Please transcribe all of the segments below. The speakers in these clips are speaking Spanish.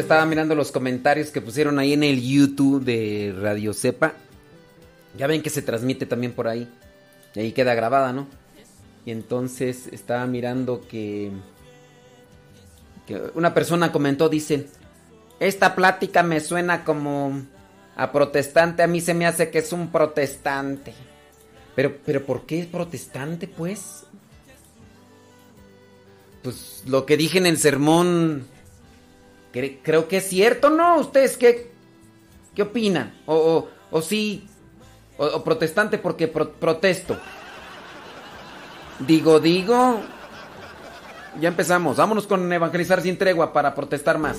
estaba mirando los comentarios que pusieron ahí en el YouTube de Radio Cepa. Ya ven que se transmite también por ahí. Y ahí queda grabada, ¿no? Y entonces estaba mirando que, que una persona comentó, dice, esta plática me suena como a protestante, a mí se me hace que es un protestante. Pero, pero ¿por qué es protestante, pues? Pues lo que dije en el sermón, creo que es cierto, ¿no? ¿Ustedes qué, qué opinan? O, o, sí, o, protestante porque protesto. Digo, digo. Ya empezamos. Vámonos con evangelizar sin tregua para protestar más.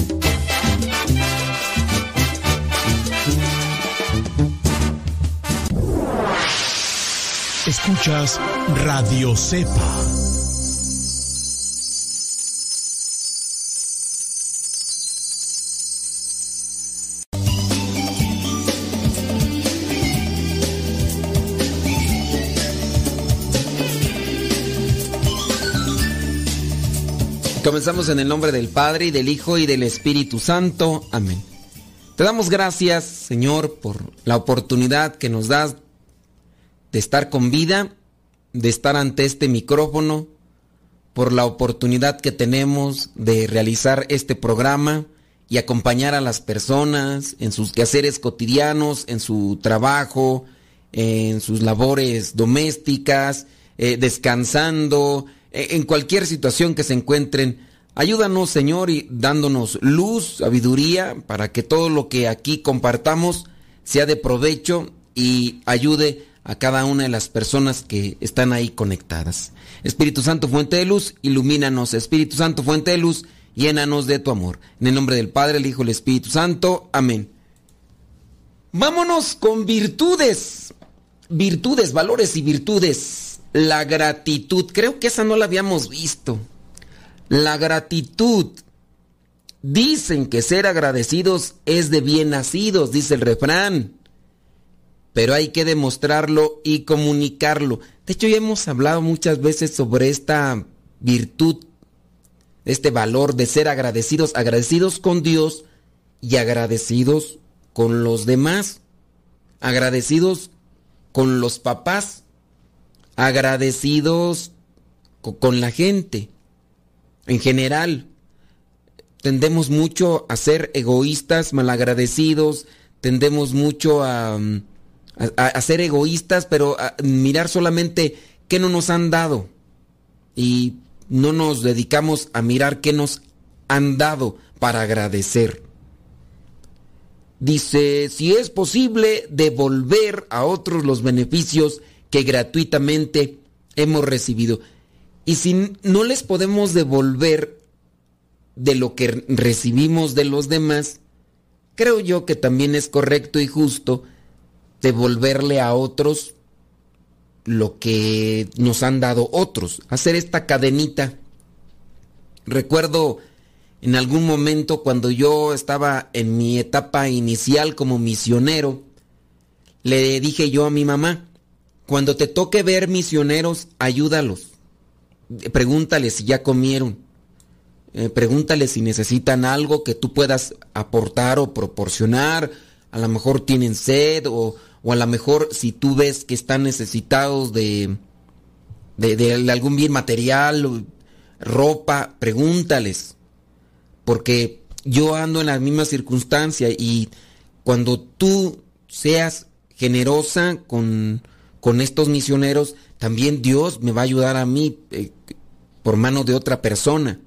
Escuchas Radio Cepa. Comenzamos en el nombre del Padre y del Hijo y del Espíritu Santo. Amén. Te damos gracias, Señor, por la oportunidad que nos das de estar con vida, de estar ante este micrófono, por la oportunidad que tenemos de realizar este programa y acompañar a las personas en sus quehaceres cotidianos, en su trabajo, en sus labores domésticas, eh, descansando, eh, en cualquier situación que se encuentren. Ayúdanos, Señor, y dándonos luz, sabiduría, para que todo lo que aquí compartamos sea de provecho y ayude a cada una de las personas que están ahí conectadas. Espíritu Santo, fuente de luz, ilumínanos. Espíritu Santo, fuente de luz, llénanos de tu amor. En el nombre del Padre, el Hijo el Espíritu Santo. Amén. Vámonos con virtudes. Virtudes, valores y virtudes. La gratitud. Creo que esa no la habíamos visto. La gratitud. Dicen que ser agradecidos es de bien nacidos, dice el refrán pero hay que demostrarlo y comunicarlo. De hecho, ya hemos hablado muchas veces sobre esta virtud, este valor de ser agradecidos, agradecidos con Dios y agradecidos con los demás, agradecidos con los papás, agradecidos con la gente en general. Tendemos mucho a ser egoístas, malagradecidos, tendemos mucho a mm, a, ser egoístas, pero a mirar solamente qué no nos han dado. Y no nos dedicamos a mirar qué nos han dado para agradecer. Dice, si es posible devolver a otros los beneficios que gratuitamente hemos recibido. Y si no les podemos devolver de lo que recibimos de los demás, creo yo que también es correcto y justo devolverle a otros lo que nos han dado otros, hacer esta cadenita. Recuerdo en algún momento cuando yo estaba en mi etapa inicial como misionero, le dije yo a mi mamá, cuando te toque ver misioneros, ayúdalos. Pregúntales si ya comieron. Eh, pregúntales si necesitan algo que tú puedas aportar o proporcionar. A lo mejor tienen sed o, o a lo mejor si tú ves que están necesitados de, de, algún bien material, ropa, pregúntales. Porque yo ando en la misma circunstancia y cuando tú seas generosa con, con estos misioneros, también Dios me va a ayudar a mí eh, por mano de otra persona.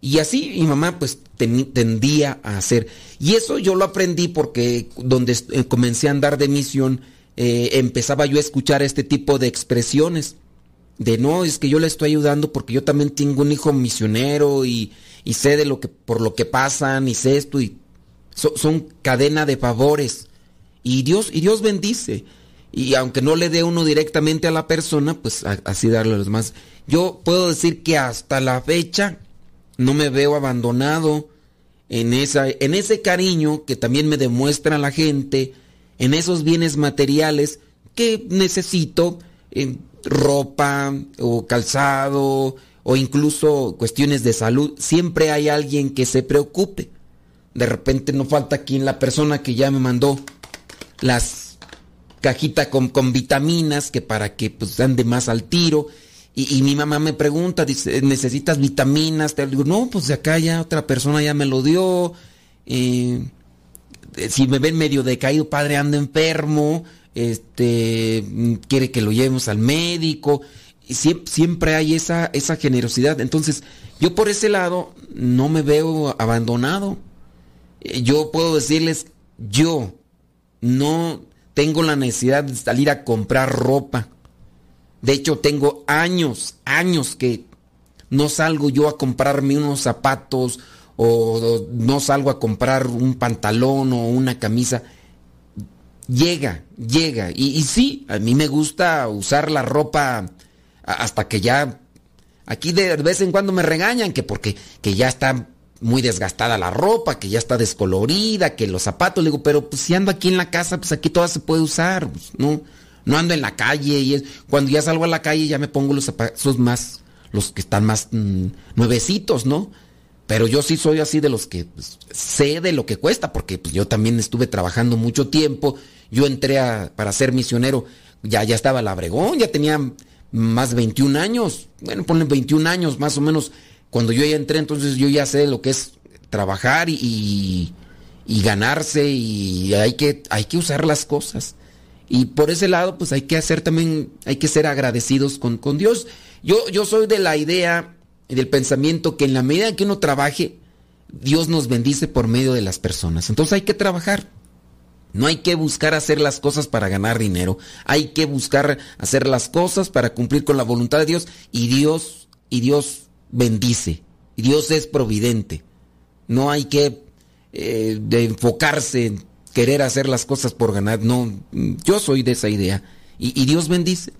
Y así mi mamá pues tendía a hacer. Y eso yo lo aprendí porque donde eh, comencé a andar de misión, eh, empezaba yo a escuchar este tipo de expresiones. De no, es que yo le estoy ayudando porque yo también tengo un hijo misionero y, y sé de lo que, por lo que pasan y sé esto y son cadena de favores. Y Dios, y Dios bendice. Y aunque no le dé uno directamente a la persona, pues así darle a los demás. Yo puedo decir que hasta la fecha no me veo abandonado en, esa, en ese cariño que también me demuestra la gente, en esos bienes materiales que necesito, en ropa o calzado o incluso cuestiones de salud. Siempre hay alguien que se preocupe. De repente no falta aquí la persona que ya me mandó las cajitas con, con, vitaminas que para que pues ande más al tiro. Y, mi mamá me pregunta, dice, ¿necesitas vitaminas? Te digo, no, pues acá ya otra persona ya me lo dio. Eh, si me ven medio decaído, padre anda enfermo, este, quiere que lo llevemos al médico. Y siempre, siempre hay esa, esa generosidad. Entonces, yo por ese lado no me veo abandonado. Eh, yo puedo decirles, yo, no tengo la necesidad de salir a comprar ropa. De hecho, tengo años, años que no salgo yo a comprarme unos zapatos o no salgo a comprar un pantalón o una camisa. Llega, llega. Y, sí, a mí me gusta usar la ropa hasta que ya... Aquí de vez en cuando me regañan que porque que ya está muy desgastada la ropa, que ya está descolorida, que los zapatos, le digo, pero pues si ando aquí en la casa, pues aquí toda se puede usar, pues, no, no ando en la calle y es, cuando ya salgo a la calle ya me pongo los zapatos más, los que están más mm, nuevecitos, ¿no? Pero yo sí soy así de los que pues, sé de lo que cuesta, porque pues, yo también estuve trabajando mucho tiempo, yo entré para ser misionero, ya, ya estaba la Abregón, ya tenía más de 21 años, bueno, ponen 21 años más o menos cuando yo ya entré, entonces yo ya sé lo que es trabajar y, y, ganarse y hay que, hay que usar las cosas. Y por ese lado, pues hay que hacer también, hay que ser agradecidos con, con Dios. Yo, yo soy de la idea y del pensamiento que en la medida que uno trabaje, Dios nos bendice por medio de las personas. Entonces hay que trabajar. No hay que buscar hacer las cosas para ganar dinero. Hay que buscar hacer las cosas para cumplir con la voluntad de Dios. Y Dios, y Dios bendice. Dios es providente. No hay que eh, enfocarse en querer hacer las cosas por ganar. No, yo soy de esa idea. Y, Dios bendice.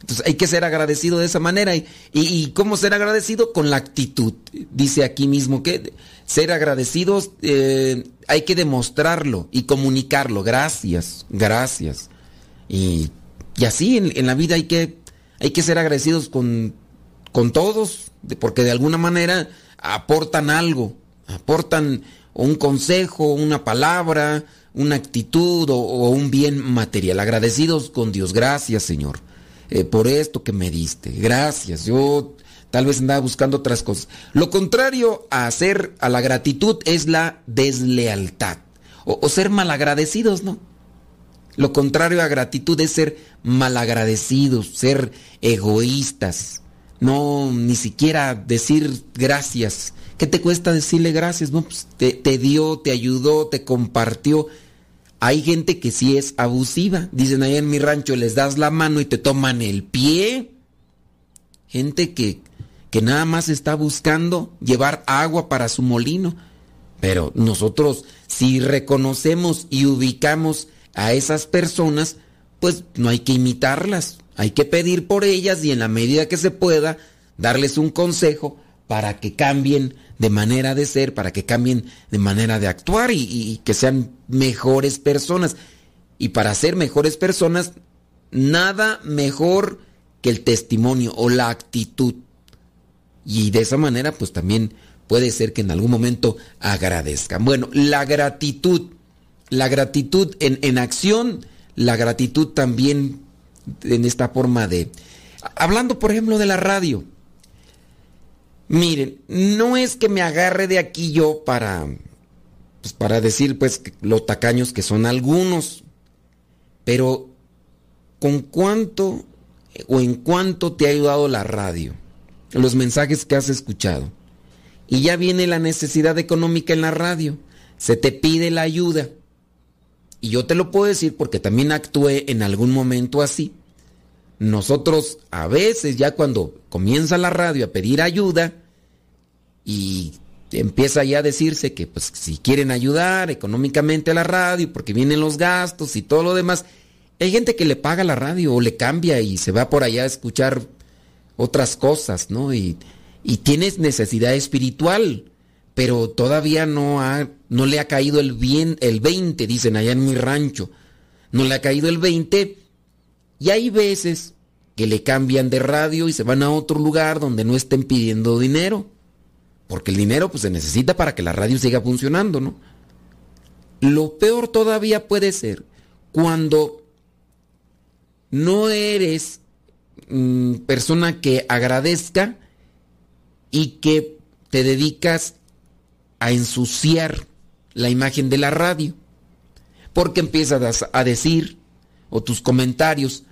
Entonces hay que ser agradecido de esa manera. Y, y, cómo ser agradecido? Con la actitud. Dice aquí mismo que ser agradecidos eh, hay que demostrarlo y comunicarlo. Gracias, gracias. Y, y así en, en, la vida hay que, hay que ser agradecidos con, con todos porque de alguna manera aportan algo, aportan un consejo, una palabra, una actitud o, un bien material. Agradecidos con Dios, gracias Señor eh, por esto que me diste, gracias. Yo tal vez andaba buscando otras cosas. Lo contrario a hacer a la gratitud es la deslealtad o, o ser malagradecidos, ¿no? Lo contrario a gratitud es ser malagradecidos, ser egoístas no ni siquiera decir gracias. ¿Qué te cuesta decirle gracias? No, pues te, dio, te ayudó, te compartió. Hay gente que sí es abusiva. Dicen ahí en mi rancho, les das la mano y te toman el pie. Gente que, que nada más está buscando llevar agua para su molino. Pero nosotros si reconocemos y ubicamos a esas personas, pues no hay que imitarlas, hay que pedir por ellas y en la medida que se pueda darles un consejo para que cambien de manera de ser, para que cambien de manera de actuar y, que sean mejores personas. Y para ser mejores personas, nada mejor que el testimonio o la actitud. Y de esa manera, pues también puede ser que en algún momento agradezcan. Bueno, la gratitud, la gratitud en, en acción, la gratitud también en esta forma de... Hablando, por ejemplo, de la radio. Miren, no es que me agarre de aquí yo para, pues para decir pues los tacaños que son algunos, pero ¿con cuánto o en cuánto te ha ayudado la radio? Los mensajes que has escuchado. Y ya viene la necesidad económica en la radio. Se te pide la ayuda. Y yo te lo puedo decir porque también actué en algún momento así. Nosotros a veces ya cuando comienza la radio a pedir ayuda y empieza ya a decirse que pues si quieren ayudar económicamente a la radio porque vienen los gastos y todo lo demás, hay gente que le paga la radio o le cambia y se va por allá a escuchar otras cosas, ¿no? Y, y tienes necesidad espiritual, pero todavía no, ha, no le ha caído el bien, el 20, dicen allá en mi rancho, no le ha caído el 20 y hay veces que le cambian de radio y se van a otro lugar donde no estén pidiendo dinero. Porque el dinero pues, se necesita para que la radio siga funcionando, ¿no? Lo peor todavía puede ser cuando no eres mm, persona que agradezca y que te dedicas a ensuciar la imagen de la radio. Porque empiezas a decir, o tus comentarios.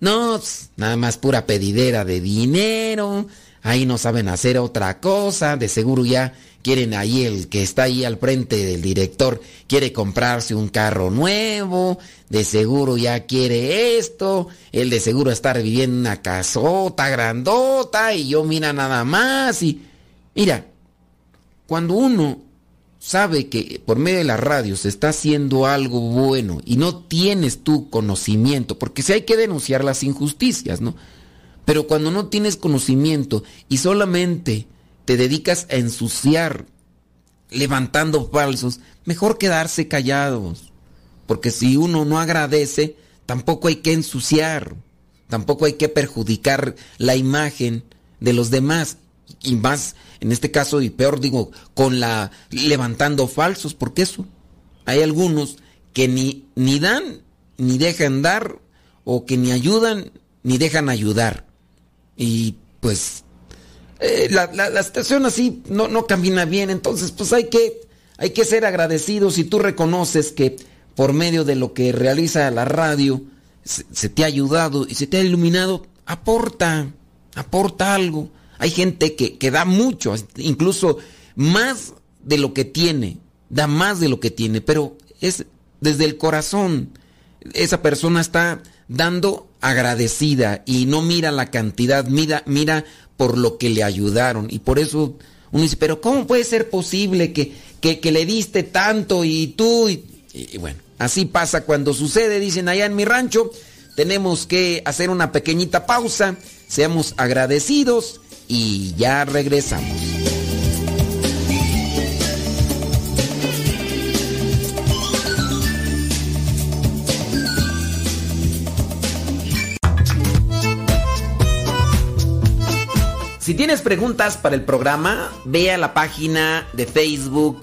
No, nada más pura pedidera de dinero. Ahí no saben hacer otra cosa. De seguro ya quieren ahí el que está ahí al frente del director quiere comprarse un carro nuevo. De seguro ya quiere esto. El de seguro estar viviendo en una casota grandota y yo mira nada más y mira, cuando uno sabe que por medio de la radio se está haciendo algo bueno y no tienes tu conocimiento, porque si hay que denunciar las injusticias, ¿no? Pero cuando no tienes conocimiento y solamente te dedicas a ensuciar levantando falsos, mejor quedarse callados. Porque si uno no agradece, tampoco hay que ensuciar, tampoco hay que perjudicar la imagen de los demás y más en este caso y peor digo con la levantando falsos porque eso hay algunos que ni ni dan ni dejan dar o que ni ayudan ni dejan ayudar. Y pues eh, la, la, situación así no, no camina bien entonces pues hay que hay que ser agradecidos y tú reconoces que por medio de lo que realiza la radio se te ha ayudado y se te ha iluminado aporta aporta algo hay gente que, da mucho, incluso más de lo que tiene, da más de lo que tiene, pero es desde el corazón. Esa persona está dando agradecida y no mira la cantidad, mira, mira por lo que le ayudaron. Y por eso uno dice, pero ¿cómo puede ser posible que, que, le diste tanto y tú? y, bueno, así pasa cuando sucede, dicen allá en mi rancho, tenemos que hacer una pequeñita pausa, seamos agradecidos y ya regresamos. Si tienes preguntas para el programa, ve a la página de Facebook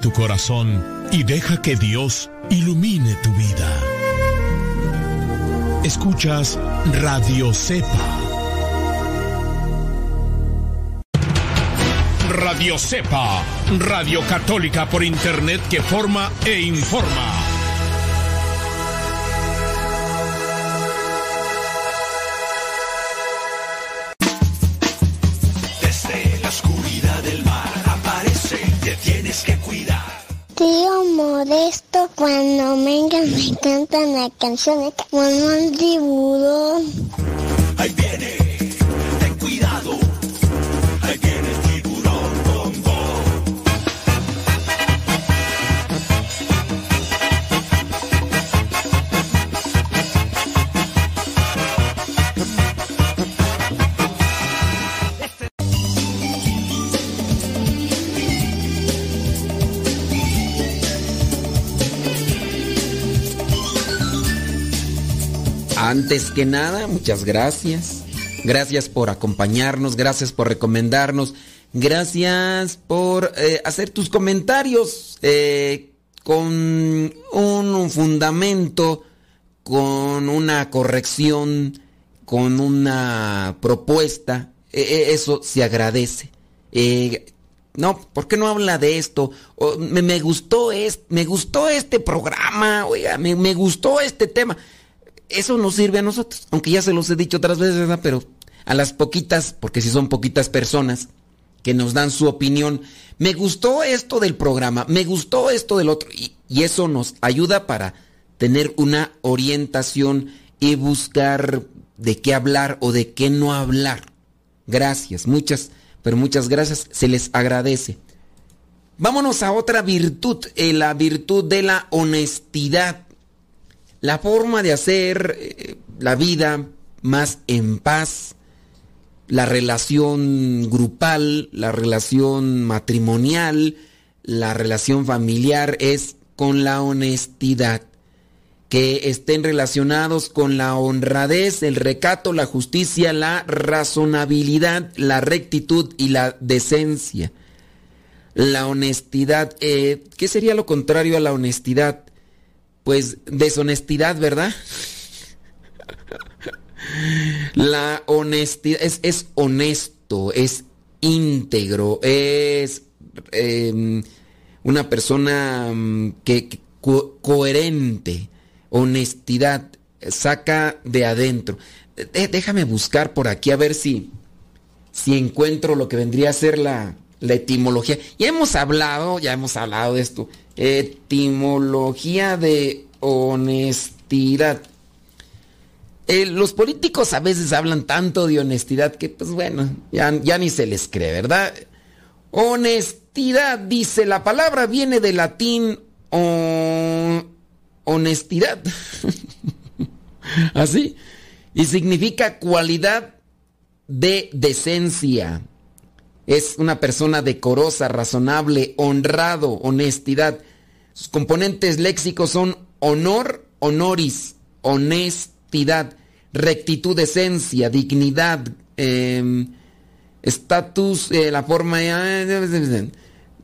Tu corazón y deja que Dios ilumine tu vida. Escuchas Radio Cepa. Radio Cepa, Radio Católica por Internet que forma e informa. Tío Modesto, cuando vengan me cantan la canción como un tiburón. Ahí viene, Antes que nada, muchas gracias. Gracias por acompañarnos, gracias por recomendarnos, gracias por eh, hacer tus comentarios eh, con un fundamento, con una corrección, con una propuesta. Eh, eh, eso se agradece. Eh, no, ¿por qué no habla de esto? Me, gustó este, me gustó este programa, oiga, me gustó este tema eso nos sirve a nosotros, aunque ya se los he dicho otras veces, ¿verdad? Pero a las poquitas, porque si son poquitas personas que nos dan su opinión, me gustó esto del programa, me gustó esto del otro, y, y eso nos ayuda para tener una orientación y buscar de qué hablar o de qué no hablar. Gracias, muchas, pero muchas gracias, se les agradece. Vámonos a otra virtud, eh, la virtud de la honestidad la forma de hacer eh, la vida más en paz, la relación grupal, la relación matrimonial, la relación familiar es con la honestidad. Que estén relacionados con la honradez, el recato, la justicia, la razonabilidad, la rectitud y la decencia. La honestidad, eh, ¿qué sería lo contrario a la honestidad? Pues deshonestidad, ¿verdad? La honestidad es, es honesto, es íntegro, es eh, una persona mm, que, que co coherente, honestidad, saca de adentro. De, déjame buscar por aquí a ver si, si encuentro lo que vendría a ser la, la etimología. Ya hemos hablado, ya hemos hablado de esto. Etimología de honestidad. Eh, los políticos a veces hablan tanto de honestidad que, pues bueno, ya, ni se les cree, ¿verdad? Honestidad, dice, la palabra viene del latín honestidad. Así. Y significa cualidad de decencia. Es una persona decorosa, razonable, honrado, honestidad. Sus componentes léxicos son honor, honoris, honestidad, rectitud, esencia, dignidad, estatus, eh, eh, la forma... Eh,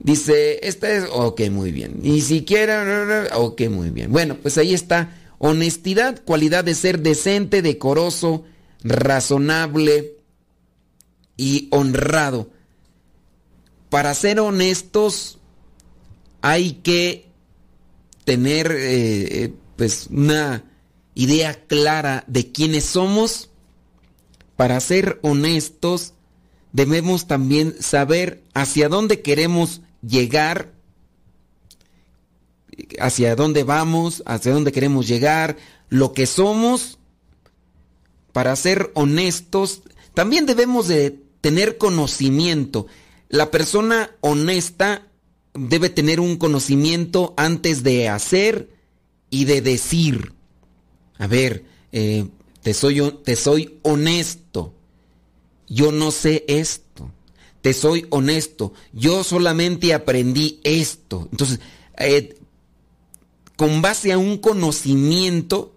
dice, esta es... Ok, muy bien. Ni siquiera... Ok, muy bien. Bueno, pues ahí está. Honestidad, cualidad de ser decente, decoroso, razonable y honrado para ser honestos hay que tener eh, pues una idea clara de quiénes somos. Para ser honestos debemos también saber hacia dónde queremos llegar, hacia dónde vamos, hacia dónde queremos llegar, lo que somos. Para ser honestos también debemos de tener conocimiento la persona honesta debe tener un conocimiento antes de hacer y de decir. A ver, eh, te, soy, te soy honesto. Yo no sé esto. te soy honesto, yo solamente aprendí esto. Entonces, eh, con base a un conocimiento,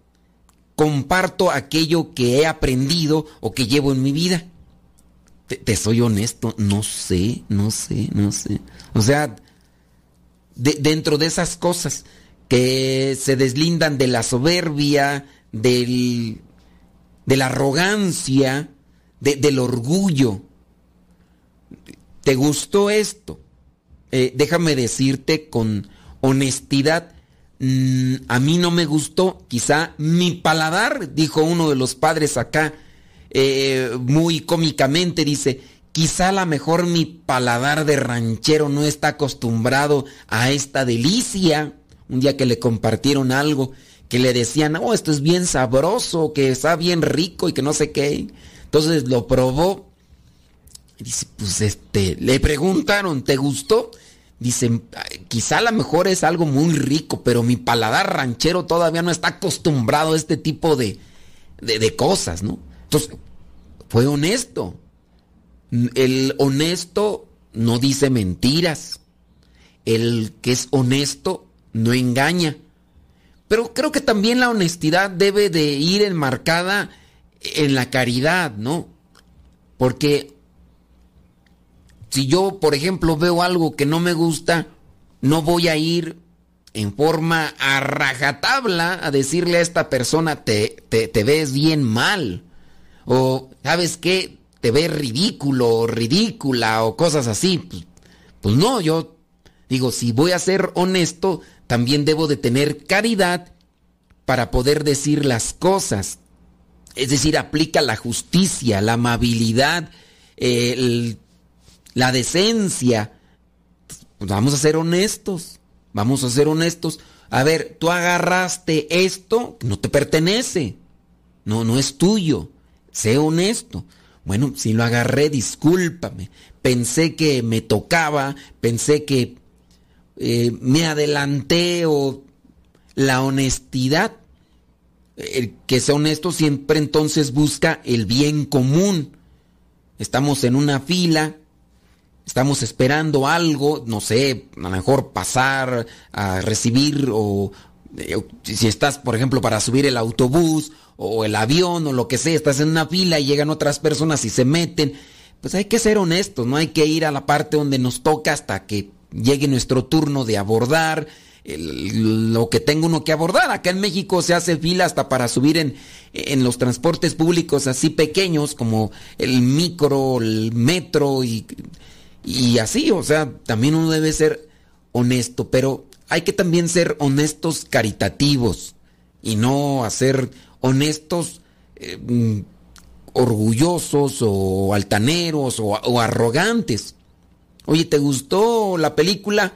comparto aquello que he aprendido o que llevo en mi vida. Te, soy honesto, no sé, no sé, no sé. O sea, dentro de esas cosas que se deslindan de la soberbia, del, de la arrogancia, del orgullo. ¿Te gustó esto? Eh, déjame decirte con honestidad, mm, a mí no me gustó, quizá mi paladar, dijo uno de los padres acá, eh, muy cómicamente, dice, quizá a lo mejor mi paladar de ranchero no está acostumbrado a esta delicia. Un día que le compartieron algo, que le decían, oh, esto es bien sabroso, que está bien rico y que no sé qué. Entonces lo probó. Y dice, pues este, le preguntaron, ¿te gustó? Dice, quizá a lo mejor es algo muy rico, pero mi paladar ranchero todavía no está acostumbrado a este tipo de, de cosas, ¿no? Entonces, fue honesto. El honesto no dice mentiras. El que es honesto no engaña. Pero creo que también la honestidad debe de ir enmarcada en la caridad, ¿no? Porque si yo, por ejemplo, veo algo que no me gusta, no voy a ir en forma a rajatabla a decirle a esta persona, te, te, te ves bien mal. O, ¿sabes qué? Te ves ridículo o ridícula o cosas así. Pues, pues, no, yo digo, si voy a ser honesto, también debo de tener caridad para poder decir las cosas. Es decir, aplica la justicia, la amabilidad, la decencia. Pues vamos a ser honestos, vamos a ser honestos. A ver, tú agarraste esto, no te pertenece, no, no es tuyo sé honesto. Bueno, si lo agarré, discúlpame. Pensé que me tocaba, pensé que eh, me adelanté o la honestidad. El que sea honesto siempre entonces busca el bien común. Estamos en una fila, estamos esperando algo, no sé, a lo mejor pasar a recibir o eh, si estás, por ejemplo, para subir el autobús o el avión o lo que sea, estás en una fila y llegan otras personas y se meten, pues hay que ser honestos, no hay que ir a la parte donde nos toca hasta que llegue nuestro turno de abordar lo que tengo uno que abordar. Acá en México se hace fila hasta para subir en, en los transportes públicos así pequeños como el micro, el metro y, y así, o sea, también uno debe ser honesto, pero hay que también ser honestos caritativos y no hacer honestos, eh, mm, orgullosos o altaneros o, arrogantes. Oye, ¿te gustó la película?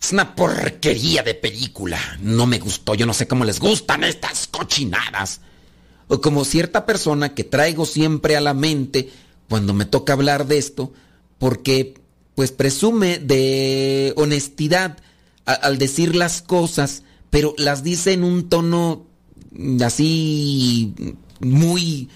Es una porquería de película. No me gustó. Yo no sé cómo les gustan estas cochinadas. O como cierta persona que traigo siempre a la mente cuando me toca hablar de esto, porque pues presume de honestidad al decir las cosas, pero las dice en un tono así muy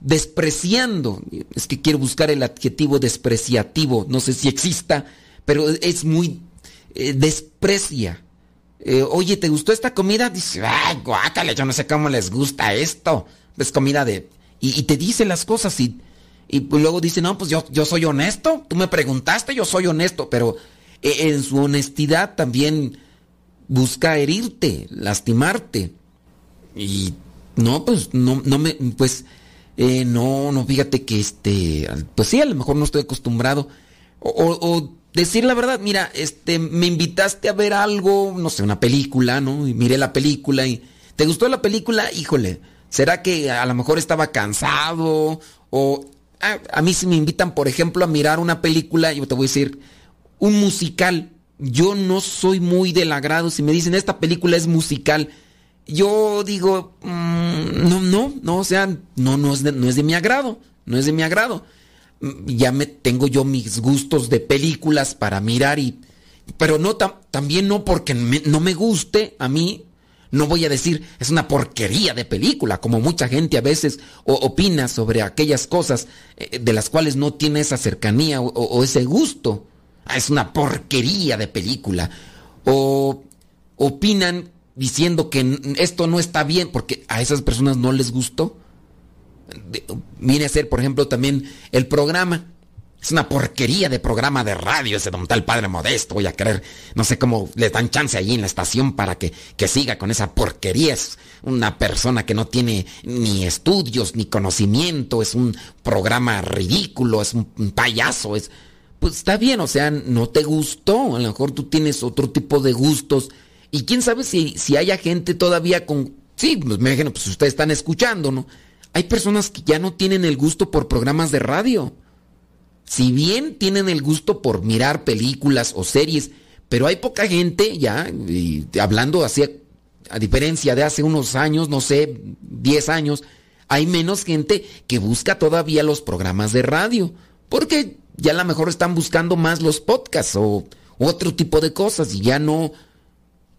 despreciando. Es que quiero buscar el adjetivo despreciativo, no sé si exista, pero es muy eh, desprecia. Eh, oye, ¿te gustó esta comida? Dice, ay, guácale, yo no sé cómo les gusta esto. Es comida de... Y, te dice las cosas y, y luego dice, no, pues yo, yo soy honesto. Tú me preguntaste, yo soy honesto, pero eh, en su honestidad también busca herirte, lastimarte. Y no, pues no, no me, pues eh, no, no, fíjate que este, pues sí, a lo mejor no estoy acostumbrado. O, decir la verdad, mira, este, me invitaste a ver algo, no sé, una película, ¿no? Y miré la película y, ¿te gustó la película? Híjole, ¿será que a lo mejor estaba cansado? O a, a mí si me invitan, por ejemplo, a mirar una película, yo te voy a decir, un musical yo no soy muy del agrado. Si me dicen esta película es musical, yo digo, mm, no, no, no, o sea, no, no es, de, no es de mi agrado, no es de mi agrado. Mm, ya me tengo yo mis gustos de películas para mirar y, pero no también no porque no me guste a mí, No voy a decir es una porquería de película, como mucha gente a veces opina sobre aquellas cosas eh, de las cuales no tiene esa cercanía o, ese gusto. Ah, es una porquería de película. O opinan diciendo que esto no está bien porque a esas personas no les gustó. Viene a ser, por ejemplo, también el programa. Es una porquería de programa de radio ese don tal padre modesto. Voy a querer, no sé cómo le dan chance allí en la estación para que, que siga con esa porquería. Es una persona que no tiene ni estudios ni conocimiento. Es un programa ridículo, es un payaso. Es, pues está bien, o sea, no te gustó. A lo mejor tú tienes otro tipo de gustos. Y quién sabe si, si haya gente todavía con. Sí, pues me imagino, pues ustedes están escuchando, ¿no? Hay personas que ya no tienen el gusto por programas de radio si bien tienen el gusto por mirar películas o series, pero hay poca gente ya, hablando así, a diferencia de hace unos años, no sé, 10 años, hay menos gente que busca todavía los programas de radio, porque ya a lo mejor están buscando más los podcasts o otro tipo de cosas y ya no,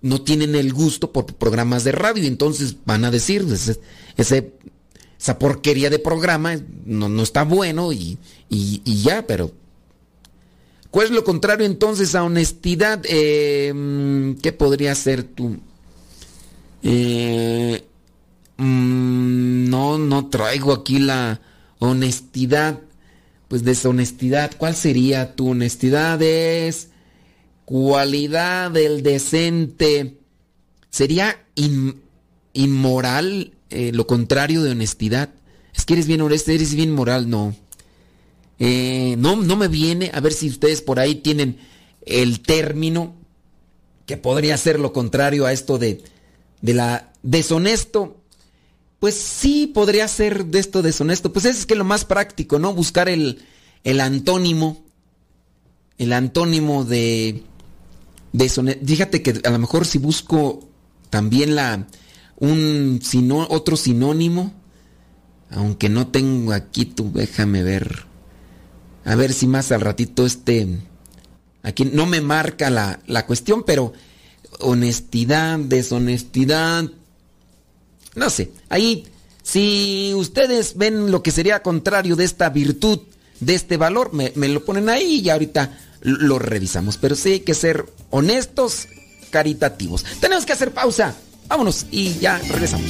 no tienen el gusto por programas de radio, entonces van a decir, ese, ese esa porquería de programa no, está bueno y, ya, pero... ¿Cuál es lo contrario entonces a honestidad? Eh, ¿Qué podría ser tú? Eh, mm, no, no traigo aquí la honestidad. Pues deshonestidad. ¿Cuál sería tu honestidad? Es cualidad del decente. ¿Sería inmoral eh, lo contrario de honestidad. Es que eres bien honesto, eres bien moral, no. Eh, no, no me viene, a ver si ustedes por ahí tienen el término que podría ser lo contrario a esto de, de la deshonesto. Pues sí, podría ser de esto deshonesto. Pues es que lo más práctico, ¿no? Buscar el, el antónimo. El antónimo de deshonesto. Fíjate que a lo mejor si busco también la, un otro sinónimo, aunque no tengo aquí, tú déjame ver. A ver si más al ratito este, aquí no me marca la, la cuestión, pero honestidad, deshonestidad, no sé, ahí, si ustedes ven lo que sería contrario de esta virtud, de este valor, me, lo ponen ahí y ahorita lo revisamos. Pero sí hay que ser honestos, caritativos. Tenemos que hacer pausa. Vámonos y ya regresamos.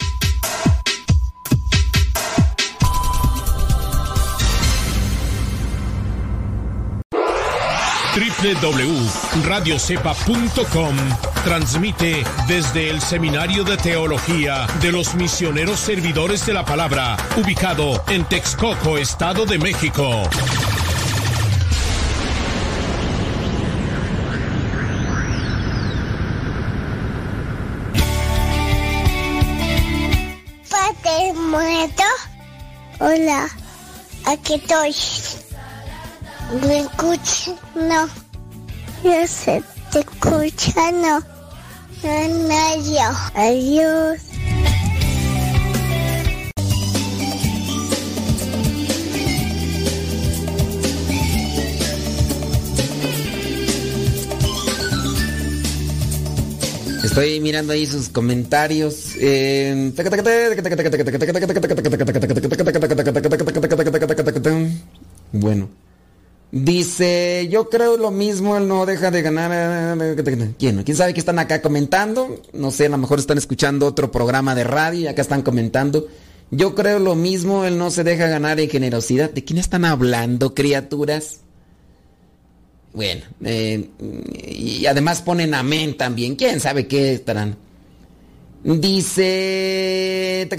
www.radiocepa.com transmite desde el Seminario de Teología de los Misioneros Servidores de la Palabra, ubicado en Texcoco, Estado de México. Padre muerto. Hola, aquí estoy. ¿Me escucha? No. Yo sé, te escucha, no. No, no, Adiós. Estoy mirando ahí sus comentarios. Bueno. Dice yo creo lo mismo, él no deja de ganar. ¿Quién? ¿Quién sabe qué están acá comentando? No sé, a lo mejor están escuchando otro programa de radio y acá están comentando. Yo creo lo mismo, él no se deja ganar en generosidad. ¿De quién están hablando, criaturas? Bueno, eh, y además ponen amén también. ¿Quién sabe qué estarán? Dice,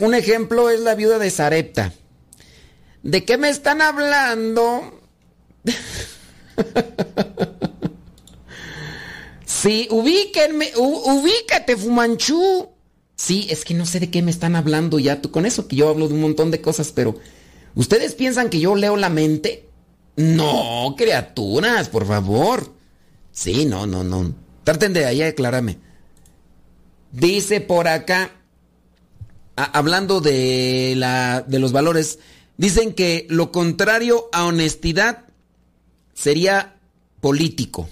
un ejemplo es la viuda de Sarepta. ¿De qué me están hablando? sí, ubíquenme, ubícate, Fumanchu. Sí, es que no sé de qué me están hablando ya. Tú con eso que yo hablo de un montón de cosas, pero ¿ustedes piensan que yo leo la mente? No, criaturas, por favor. Sí, no, no, no. Traten de ahí aclararme. Dice por acá, hablando de, la, de los valores, dicen que lo contrario a honestidad sería político.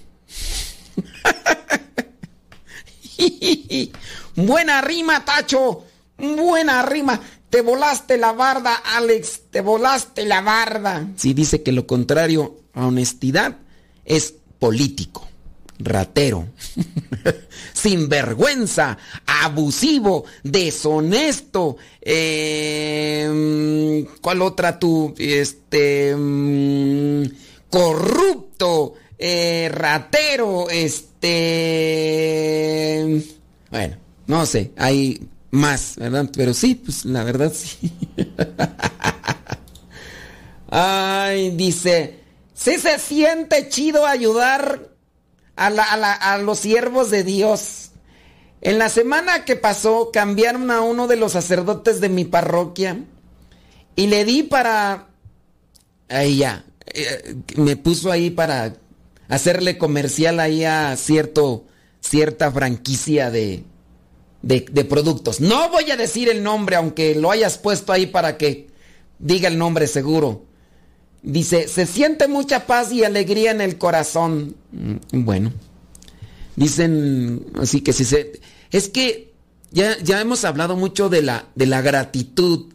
Buena rima, Tacho. Buena rima. Te volaste la barda, Alex. Te volaste la barda. Sí, dice que lo contrario a honestidad es político, ratero, sinvergüenza, abusivo, deshonesto. Eh, ¿Cuál otra tú? Este. Corrupto, eh, ratero, este... Bueno, no sé, hay más, ¿verdad? Pero sí, pues la verdad sí. Ay, dice, sí se siente chido ayudar a, a los siervos de Dios. En la semana que pasó cambiaron a uno de los sacerdotes de mi parroquia y le di para... Ahí ya, eh, me puso ahí para hacerle comercial ahí a cierto, cierta franquicia de, de, de, productos. No voy a decir el nombre, aunque lo hayas puesto ahí para que diga el nombre seguro. Dice, se siente mucha paz y alegría en el corazón. Mm, bueno, dicen así que si se... Es que ya, ya hemos hablado mucho de la, de la gratitud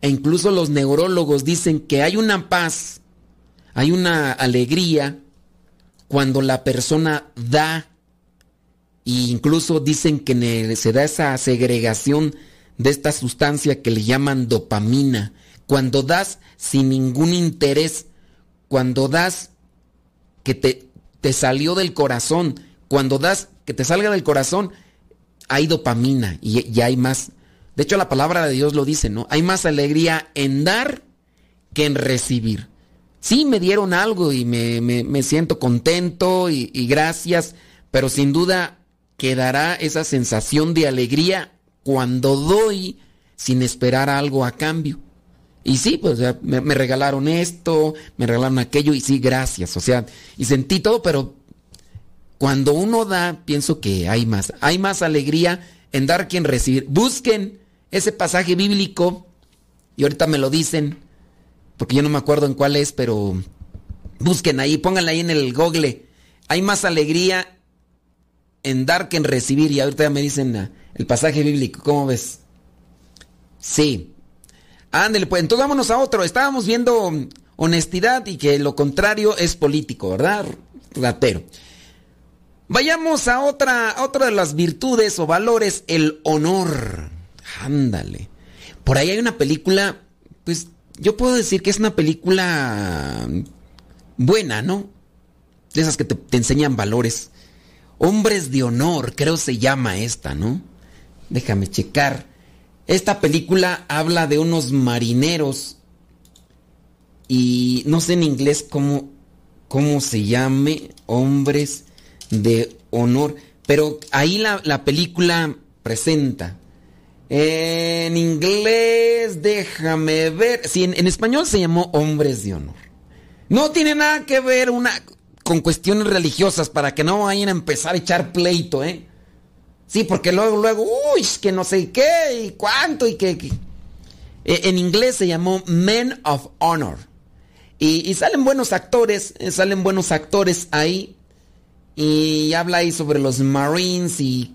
e incluso los neurólogos dicen que hay una paz, hay una alegría cuando la persona da. E incluso dicen que se da esa segregación de esta sustancia que le llaman dopamina. Cuando das sin ningún interés, cuando das que te, te salió del corazón, cuando das que te salga del corazón, hay dopamina y, y hay más de hecho, la palabra de Dios lo dice, ¿no? Hay más alegría en dar que en recibir. Sí, me dieron algo y me, siento contento y, y, gracias, pero sin duda quedará esa sensación de alegría cuando doy sin esperar algo a cambio. Y sí, pues me, me regalaron esto, me regalaron aquello y sí, gracias. O sea, y sentí todo, pero cuando uno da, pienso que hay más. Hay más alegría en dar que en recibir. Busquen ese pasaje bíblico, y ahorita me lo dicen, porque yo no me acuerdo en cuál es, pero busquen ahí, pónganla ahí en el google. Hay más alegría en dar que en recibir, y ahorita me dicen ah, el pasaje bíblico, ¿cómo ves? Sí. Ándale, pues entonces vámonos a otro. Estábamos viendo honestidad y que lo contrario es político, ¿verdad? Ratero. Vayamos a otra, otra de las virtudes o valores, el honor. Ándale. Por ahí hay una película, pues yo puedo decir que es una película buena, ¿no? De esas que te, enseñan valores. Hombres de honor, creo se llama esta, ¿no? Déjame checar. Esta película habla de unos marineros y no sé en inglés cómo, cómo se llame, hombres de honor, pero ahí la, la película presenta en inglés, déjame ver. Sí, en, español se llamó Hombres de Honor. No tiene nada que ver una con cuestiones religiosas para que no vayan a empezar a echar pleito, ¿eh? Sí, porque luego, luego, uy, que no sé qué y cuánto y qué. E, en inglés se llamó Men of Honor. Y, y, salen buenos actores, eh, salen buenos actores ahí. Y habla ahí sobre los Marines y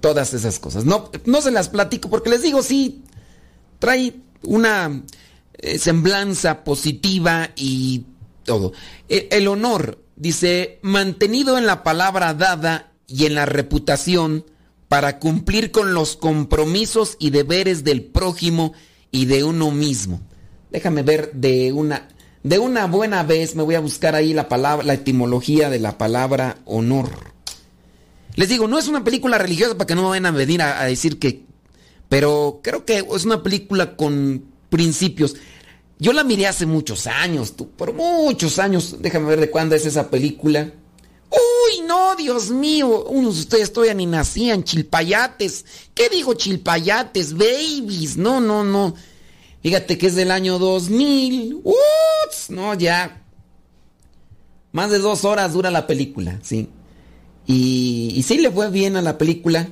todas esas cosas. No, no se las platico porque les digo, sí, trae una eh, semblanza positiva y todo. El, el honor, dice, mantenido en la palabra dada y en la reputación para cumplir con los compromisos y deberes del prójimo y de uno mismo. Déjame ver de una de una buena vez me voy a buscar ahí la palabra la etimología de la palabra honor. Les digo, no es una película religiosa para que no me vayan a venir a, decir que pero creo que es una película con principios. Yo la miré hace muchos años, tú, por muchos años. Déjame ver de cuándo es esa película. Uy, no, Dios mío. Unos de ustedes todavía ni nacían, chilpayates. ¿Qué digo chilpayates? Babies. No, no, no. Fíjate que es del año 2000. Ups, no, ya. Más de dos horas dura la película, sí. Y, y sí le fue bien a la película.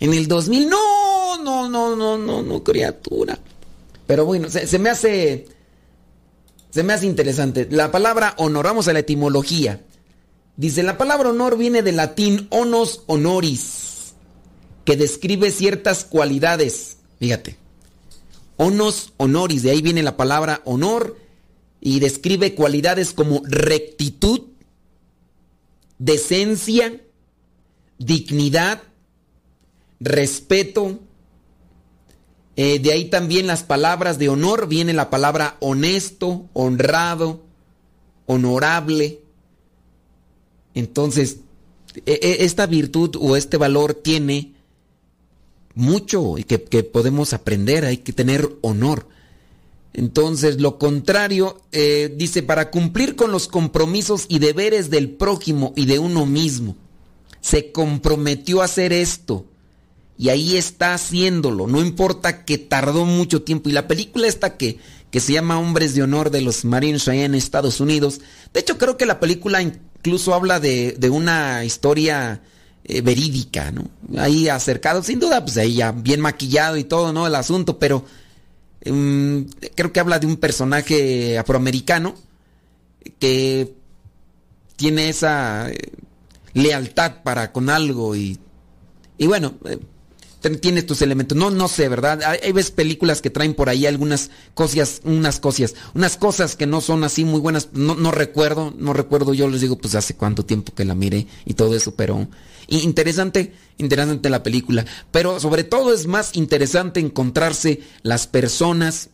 En el 2000, no, no, no, no, no, no, criatura. Pero bueno, se, me hace... Se me hace interesante. La palabra honor, vamos a la etimología. Dice, la palabra honor viene del latín onos honoris, que describe ciertas cualidades. Fíjate. Onos honoris, de ahí viene la palabra honor y describe cualidades como rectitud, decencia, dignidad, respeto. Eh, de ahí también las palabras de honor, viene la palabra honesto, honrado, honorable. Entonces, e, e, esta virtud o este valor tiene mucho que, que podemos aprender, hay que tener honor. Entonces, lo contrario, eh, dice, para cumplir con los compromisos y deberes del prójimo y de uno mismo, se comprometió a hacer esto y ahí está haciéndolo, no importa que tardó mucho tiempo. Y la película esta que, que se llama Hombres de Honor de los Marines allá en Estados Unidos, de hecho creo que la película incluso habla de, de una historia eh, verídica, ¿no? Ahí acercado, sin duda, pues ahí ya bien maquillado y todo, ¿no? El asunto, pero um, creo que habla de un personaje afroamericano que tiene esa eh, lealtad para con algo y, y bueno, eh, tiene tus elementos. No, no sé, ¿verdad? Hay, hay ves películas que traen por ahí algunas cosas, unas cosas, unas cosas que no son así muy buenas. No, no recuerdo, no recuerdo. Yo les digo, pues hace cuánto tiempo que la miré y todo eso, pero interesante, interesante la película. Pero sobre todo es más interesante encontrarse las personas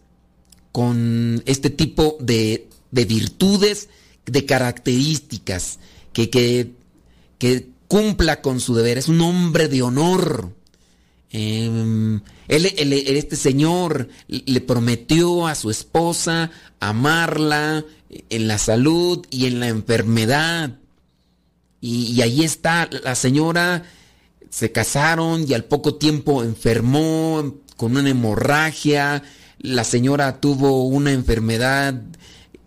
con este tipo de, de virtudes, de características, que, que, que cumpla con su deber. Es un hombre de honor él, este señor le prometió a su esposa amarla en la salud y en la enfermedad. Y, y, ahí está, la señora se casaron y al poco tiempo enfermó con una hemorragia. La señora tuvo una enfermedad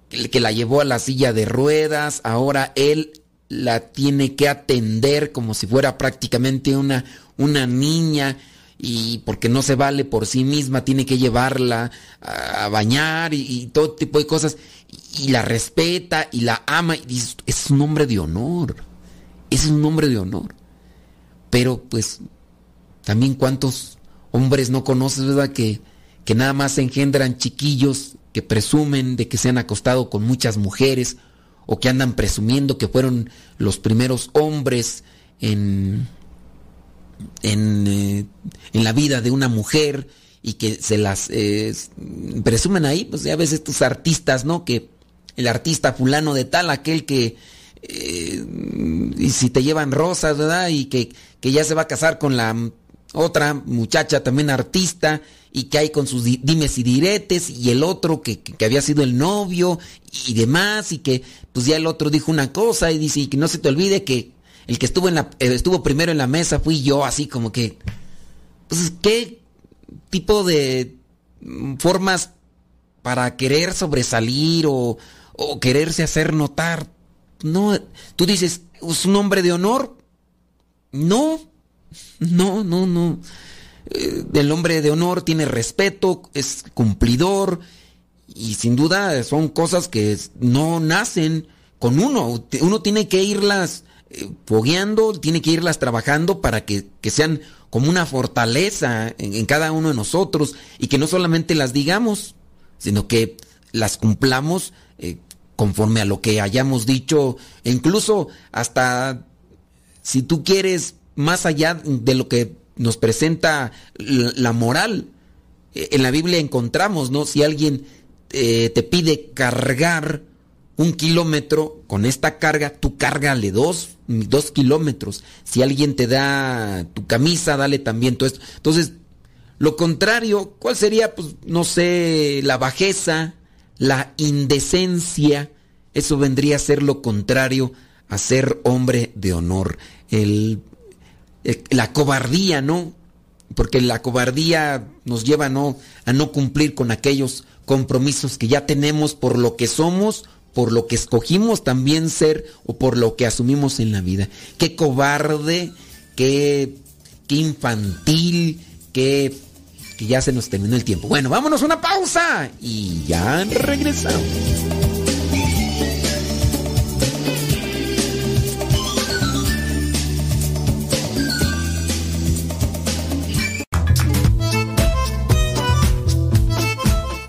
que la llevó a la silla de ruedas. Ahora él la tiene que atender como si fuera prácticamente una, una niña y porque no se vale por sí misma, tiene que llevarla a bañar y, todo tipo de cosas, y, la respeta y la ama, y es un hombre de honor, es un hombre de honor. Pero pues también cuántos hombres no conoces, ¿verdad? Que, que nada más engendran chiquillos que presumen de que se han acostado con muchas mujeres o que andan presumiendo que fueron los primeros hombres en en, eh, en la vida de una mujer y que se las eh, presumen ahí, pues ya ves estos artistas, ¿no? Que el artista fulano de tal, aquel que eh, y si te llevan rosas, ¿verdad? Y que, que, ya se va a casar con la otra muchacha también artista y que hay con sus dimes y diretes y el otro que, que, había sido el novio y demás y que pues ya el otro dijo una cosa y dice y que no se te olvide que el que estuvo, en la, eh, estuvo primero en la mesa fui yo, así como que, pues, ¿qué tipo de formas para querer sobresalir o, o quererse hacer notar? No, tú dices, ¿es un hombre de honor? No, no, no, no. Eh, el hombre de honor tiene respeto, es cumplidor y sin duda son cosas que no nacen con uno. Uno tiene que irlas eh, fogueando, tiene que irlas trabajando para que, sean como una fortaleza en, cada uno de nosotros y que no solamente las digamos, sino que las cumplamos eh, conforme a lo que hayamos dicho, e incluso hasta si tú quieres más allá de lo que nos presenta la moral. E, en la Biblia encontramos, ¿no? Si alguien eh, te pide cargar un kilómetro con esta carga, tú cárgale dos, dos kilómetros. Si alguien te da tu camisa, dale también todo esto. Entonces, lo contrario, ¿cuál sería? Pues, no sé, la bajeza, la indecencia. Eso vendría a ser lo contrario a ser hombre de honor. El, la cobardía, ¿no? Porque la cobardía nos lleva ¿no? a no cumplir con aquellos compromisos que ya tenemos por lo que somos por lo que escogimos también ser o por lo que asumimos en la vida. Qué cobarde, qué, qué infantil, qué que ya se nos terminó el tiempo. Bueno, vámonos a una pausa y ya regresamos.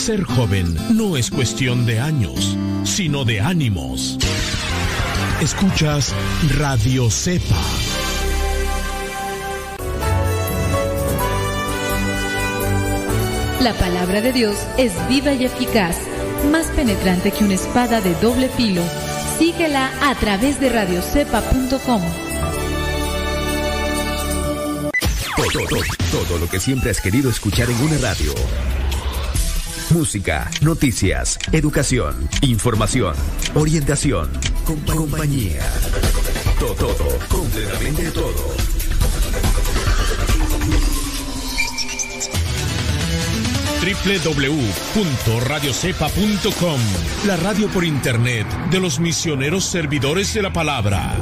Ser joven no es cuestión de años, sino de ánimos. Escuchas Radio Cepa. La palabra de Dios es viva y eficaz, más penetrante que una espada de doble filo. Síguela a través de radiocepa.com. Todo, todo, todo lo que siempre has querido escuchar en una radio música, noticias, educación, información, orientación, compañía. Todo, todo, completamente todo. www.radiocepa.com La radio por internet de los misioneros servidores de la palabra.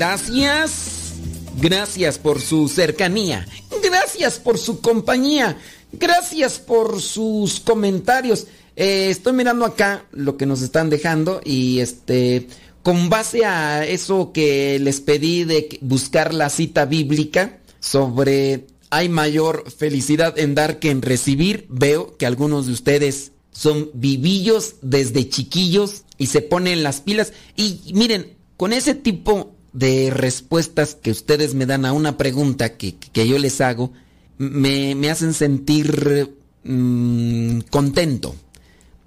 Gracias, gracias por su cercanía, gracias por su compañía, gracias por sus comentarios. Eh, estoy mirando acá lo que nos están dejando y este, con base a eso que les pedí de buscar la cita bíblica sobre hay mayor felicidad en dar que en recibir, veo que algunos de ustedes son vivillos desde chiquillos y se ponen las pilas. Y miren, con ese tipo de respuestas que ustedes me dan a una pregunta que, yo les hago me, hacen sentir mm, contento.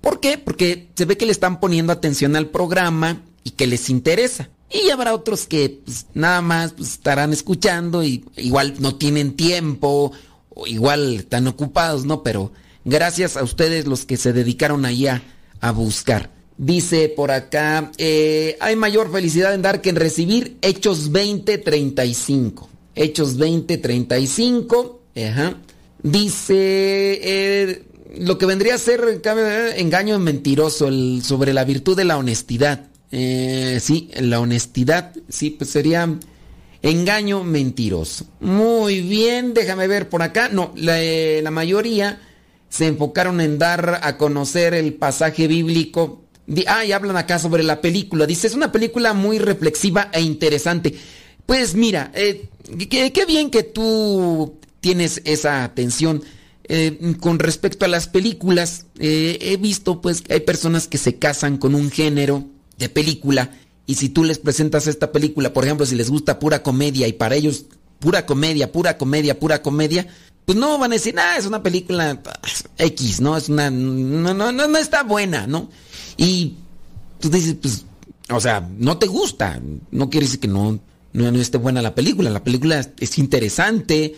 ¿Por qué? Porque se ve que le están poniendo atención al programa y que les interesa. Y habrá otros que pues, nada más pues, estarán escuchando y igual no tienen tiempo o igual están ocupados, ¿no? Pero gracias a ustedes los que se dedicaron allá a buscar. Dice por acá, eh, hay mayor felicidad en dar que en recibir. Hechos 20:35. Hechos 20:35. Ajá. Dice eh, lo que vendría a ser engaño mentiroso sobre la virtud de la honestidad. Eh, sí, la honestidad, sí, pues sería engaño mentiroso. Muy bien, déjame ver por acá. No, la mayoría se enfocaron en dar a conocer el pasaje bíblico Ah, y hablan acá sobre la película. Dice, es una película muy reflexiva e interesante. Pues mira, eh, qué, bien que tú tienes esa atención. Eh, con respecto a las películas, eh, he visto pues que hay personas que se casan con un género de película y si tú les presentas esta película, por ejemplo, si les gusta pura comedia y para ellos pura comedia, pura comedia, pura comedia, pues no van a decir, ah, es una película pues, X, ¿no? Es una, no, no, no, no está buena, ¿no? Y tú dices, pues, o sea, no te gusta. No quiere decir que no, no, esté buena la película. La película es interesante.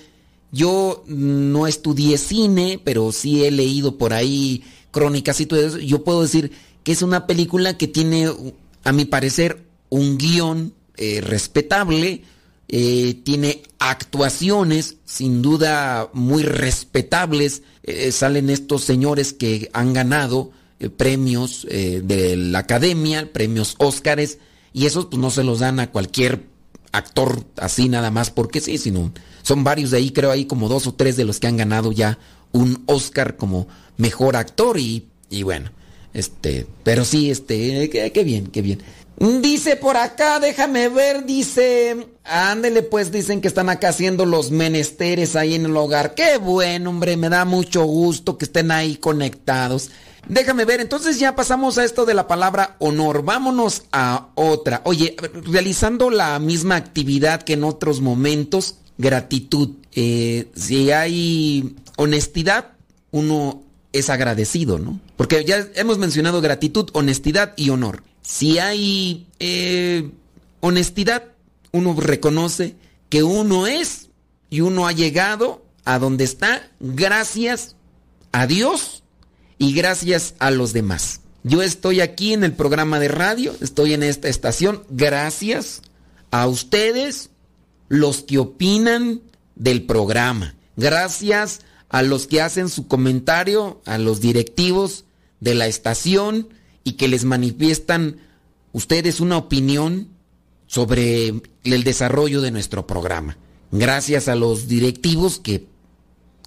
Yo no estudié cine, pero sí he leído por ahí crónicas y todo eso. Yo puedo decir que es una película que tiene, a mi parecer, un guion eh, respetable, eh, tiene actuaciones sin duda muy respetables, eh, salen estos señores que han ganado premios de la academia, premios Óscares, y esos pues no se los dan a cualquier actor así nada más porque sí, sino son varios de ahí, creo ahí como dos o tres de los que han ganado ya un Oscar como mejor actor y, y bueno, este, pero sí, este, qué, bien, qué bien. Dice por acá, déjame ver, dice, ándele pues, dicen que están acá haciendo los menesteres ahí en el hogar. Qué bueno, hombre, me da mucho gusto que estén ahí conectados. Déjame ver, entonces ya pasamos a esto de la palabra honor. Vámonos a otra. Oye, realizando la misma actividad que en otros momentos, gratitud. Eh, si hay honestidad, uno es agradecido, ¿no? Porque ya hemos mencionado gratitud, honestidad y honor. Si hay eh, honestidad, uno reconoce que uno es y uno ha llegado a donde está gracias a Dios y gracias a los demás. Yo estoy aquí en el programa de radio, estoy en esta estación, gracias a ustedes, los que opinan del programa. Gracias a los que hacen su comentario, a los directivos de la estación y que les manifiestan ustedes una opinión sobre el desarrollo de nuestro programa. Gracias a los directivos que,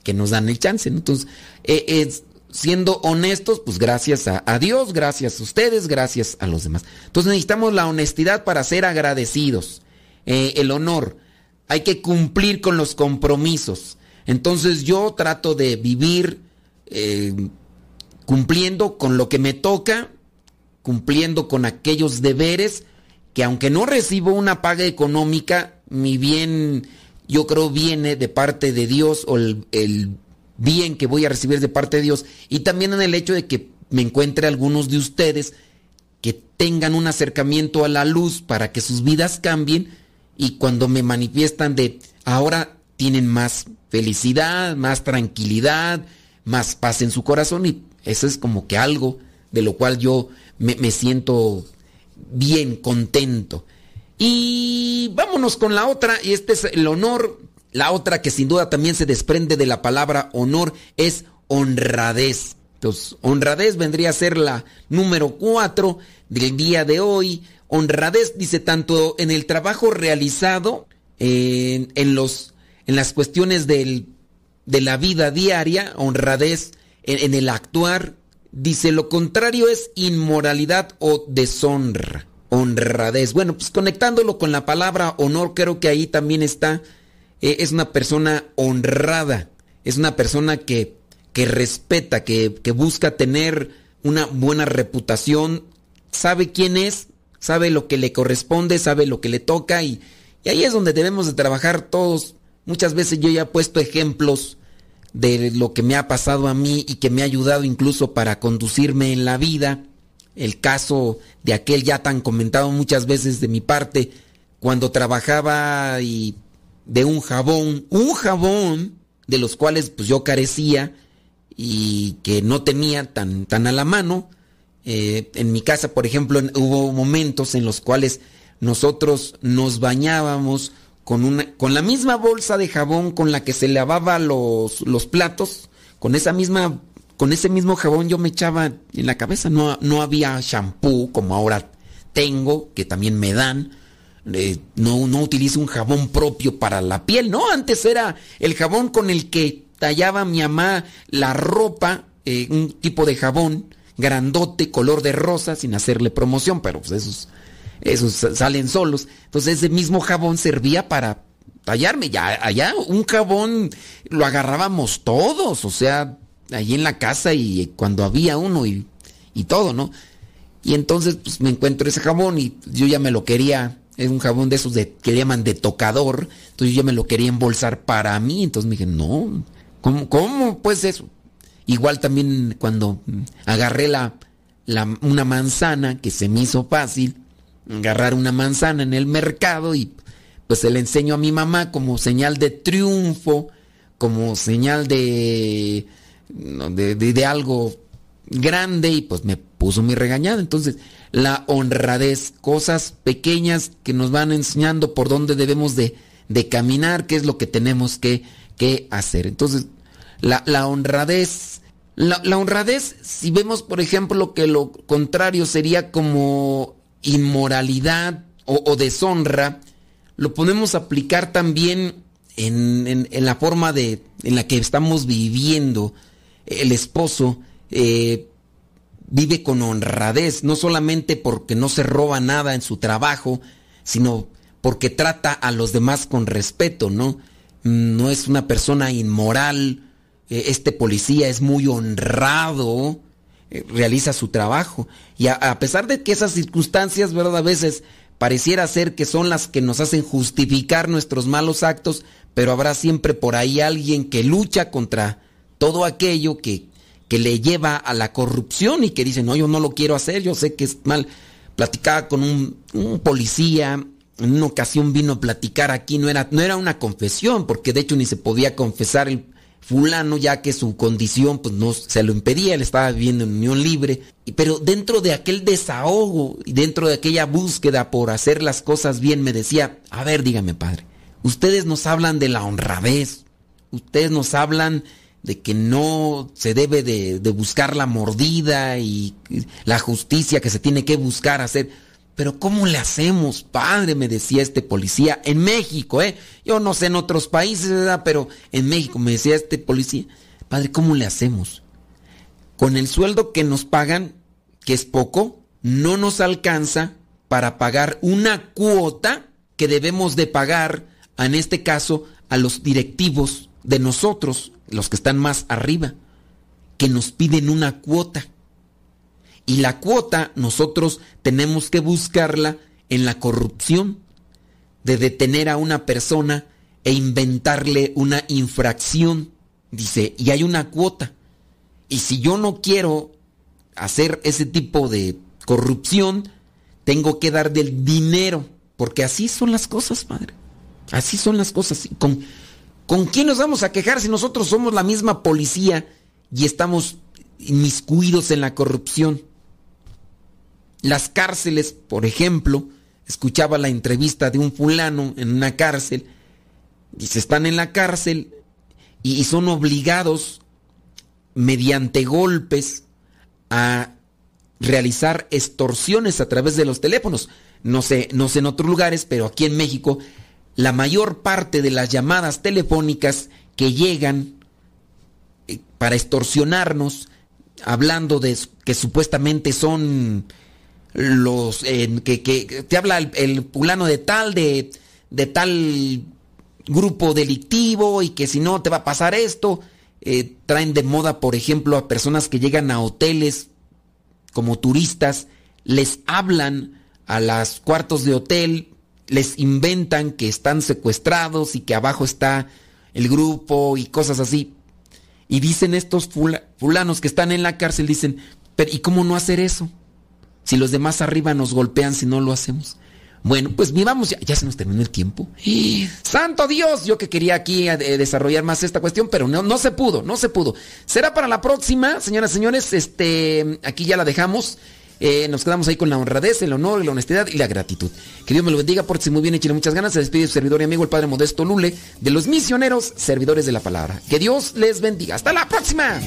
que nos dan el chance. Entonces, eh, siendo honestos, pues gracias a, Dios, gracias a ustedes, gracias a los demás. Entonces necesitamos la honestidad para ser agradecidos, eh, el honor. Hay que cumplir con los compromisos. Entonces yo trato de vivir eh, cumpliendo con lo que me toca, cumpliendo con aquellos deberes que aunque no recibo una paga económica, mi bien yo creo viene de parte de Dios o el bien que voy a recibir de parte de Dios y también en el hecho de que me encuentre algunos de ustedes que tengan un acercamiento a la luz para que sus vidas cambien y cuando me manifiestan de ahora tienen más felicidad, más tranquilidad, más paz en su corazón y eso es como que algo de lo cual yo me, me siento bien contento. Y vámonos con la otra, y este es el honor la otra que sin duda también se desprende de la palabra honor es honradez. Entonces, honradez vendría a ser la número cuatro del día de hoy. Honradez dice tanto en el trabajo realizado, en, los, en las cuestiones del, de la vida diaria, honradez en, en el actuar. Dice lo contrario es inmoralidad o deshonra. Honradez. Bueno, pues conectándolo con la palabra honor, creo que ahí también está eh, es una persona honrada, es una persona que, que respeta, que, que busca tener una buena reputación, sabe quién es, sabe lo que le corresponde, sabe lo que le toca y, y, ahí es donde debemos de trabajar todos. Muchas veces yo ya he puesto ejemplos de lo que me ha pasado a mí y que me ha ayudado incluso para conducirme en la vida. El caso de aquel ya tan comentado muchas veces de mi parte, cuando trabajaba y de un jabón, un jabón de los cuales pues yo carecía y que no tenía tan, tan a la mano. Eh, en mi casa, por ejemplo, hubo momentos en los cuales nosotros nos bañábamos con, una, con la misma bolsa de jabón con la que se lavaba los, los platos, con esa misma, con ese mismo jabón yo me echaba en la cabeza. No, no había shampoo como ahora tengo, que también me dan no, no utilizo un jabón propio para la piel, no, antes era el jabón con el que tallaba mi mamá la ropa, eh, un tipo de jabón grandote, color de rosa, sin hacerle promoción, pero pues esos, esos salen solos. Entonces ese mismo jabón servía para tallarme. Ya allá un jabón lo agarrábamos todos, o sea, allí en la casa y cuando había uno y, y todo, ¿no? Y entonces pues me encuentro ese jabón y yo ya me lo quería es un jabón de esos que llaman de tocador. Entonces yo me lo quería embolsar para mí. Entonces me dije, no, ¿cómo, cómo pues eso? Igual también cuando agarré la, una manzana, que se me hizo fácil, agarrar una manzana en el mercado y pues se le enseño a mi mamá como señal de triunfo, como señal de, de, de algo grande y pues me puso mi regañada. Entonces, la honradez, cosas pequeñas que nos van enseñando por dónde debemos de, de caminar, qué es lo que tenemos que, que hacer. Entonces, la, la honradez, la, la, honradez, si vemos, por ejemplo, que lo contrario sería como inmoralidad o, deshonra, lo podemos aplicar también en, en, en, la forma de, en la que estamos viviendo. El esposo eh, vive con honradez, no solamente porque no se roba nada en su trabajo, sino porque trata a los demás con respeto, ¿no? No es una persona inmoral, eh, este policía es muy honrado, eh, realiza su trabajo. Y a, pesar de que esas circunstancias, ¿verdad? A veces pareciera ser que son las que nos hacen justificar nuestros malos actos, pero habrá siempre por ahí alguien que lucha contra todo aquello que, que le lleva a la corrupción y que dice, no, yo no lo quiero hacer, yo sé que es mal. Platicaba con un, un policía, en una ocasión vino a platicar aquí, no era, no era una confesión, porque de hecho ni se podía confesar el fulano, ya que su condición pues no se lo impedía, él estaba viviendo en unión libre. Pero dentro de aquel desahogo y dentro de aquella búsqueda por hacer las cosas bien, me decía, a ver, dígame padre, ustedes nos hablan de la honradez, ustedes nos hablan de que no se debe de, de, buscar la mordida y la justicia que se tiene que buscar hacer. Pero ¿cómo le hacemos, padre? Me decía este policía en México, ¿eh? Yo no sé en otros países, ¿verdad? Pero en México me decía este policía, padre, ¿cómo le hacemos? Con el sueldo que nos pagan, que es poco, no nos alcanza para pagar una cuota que debemos de pagar, en este caso, a los directivos de nosotros, los que están más arriba, que nos piden una cuota. Y la cuota nosotros tenemos que buscarla en la corrupción, de detener a una persona e inventarle una infracción. Dice, y hay una cuota. Y si yo no quiero hacer ese tipo de corrupción, tengo que dar del dinero, porque así son las cosas, padre. Así son las cosas. Con, ¿Con quién nos vamos a quejar si nosotros somos la misma policía y estamos inmiscuidos en la corrupción? Las cárceles, por ejemplo, escuchaba la entrevista de un fulano en una cárcel, se están en la cárcel y son obligados mediante golpes a realizar extorsiones a través de los teléfonos. No sé, no sé en otros lugares, pero aquí en México la mayor parte de las llamadas telefónicas que llegan eh, para extorsionarnos, hablando de que supuestamente son los eh, que, te habla el, fulano de tal, de, de, tal grupo delictivo y que si no te va a pasar esto. Eh, traen de moda, por ejemplo, a personas que llegan a hoteles como turistas, les hablan a los cuartos de hotel les inventan que están secuestrados y que abajo está el grupo y cosas así. Y dicen estos fulanos que están en la cárcel, dicen, pero ¿y cómo no hacer eso? Si los demás arriba nos golpean si no lo hacemos. Bueno, pues vivamos, ya, ya se nos terminó el tiempo. ¡Santo Dios! Yo que quería aquí eh, desarrollar más esta cuestión, pero no, no se pudo, no se pudo. Será para la próxima, señoras y señores, este, aquí ya la dejamos. Eh, nos quedamos ahí con la honradez, el honor, la honestidad y la gratitud. Que Dios me lo bendiga, si muy bien tiene muchas ganas. Se despide su servidor y amigo, el Padre Modesto Lule, de los misioneros servidores de la palabra. Que Dios les bendiga. ¡Hasta la próxima!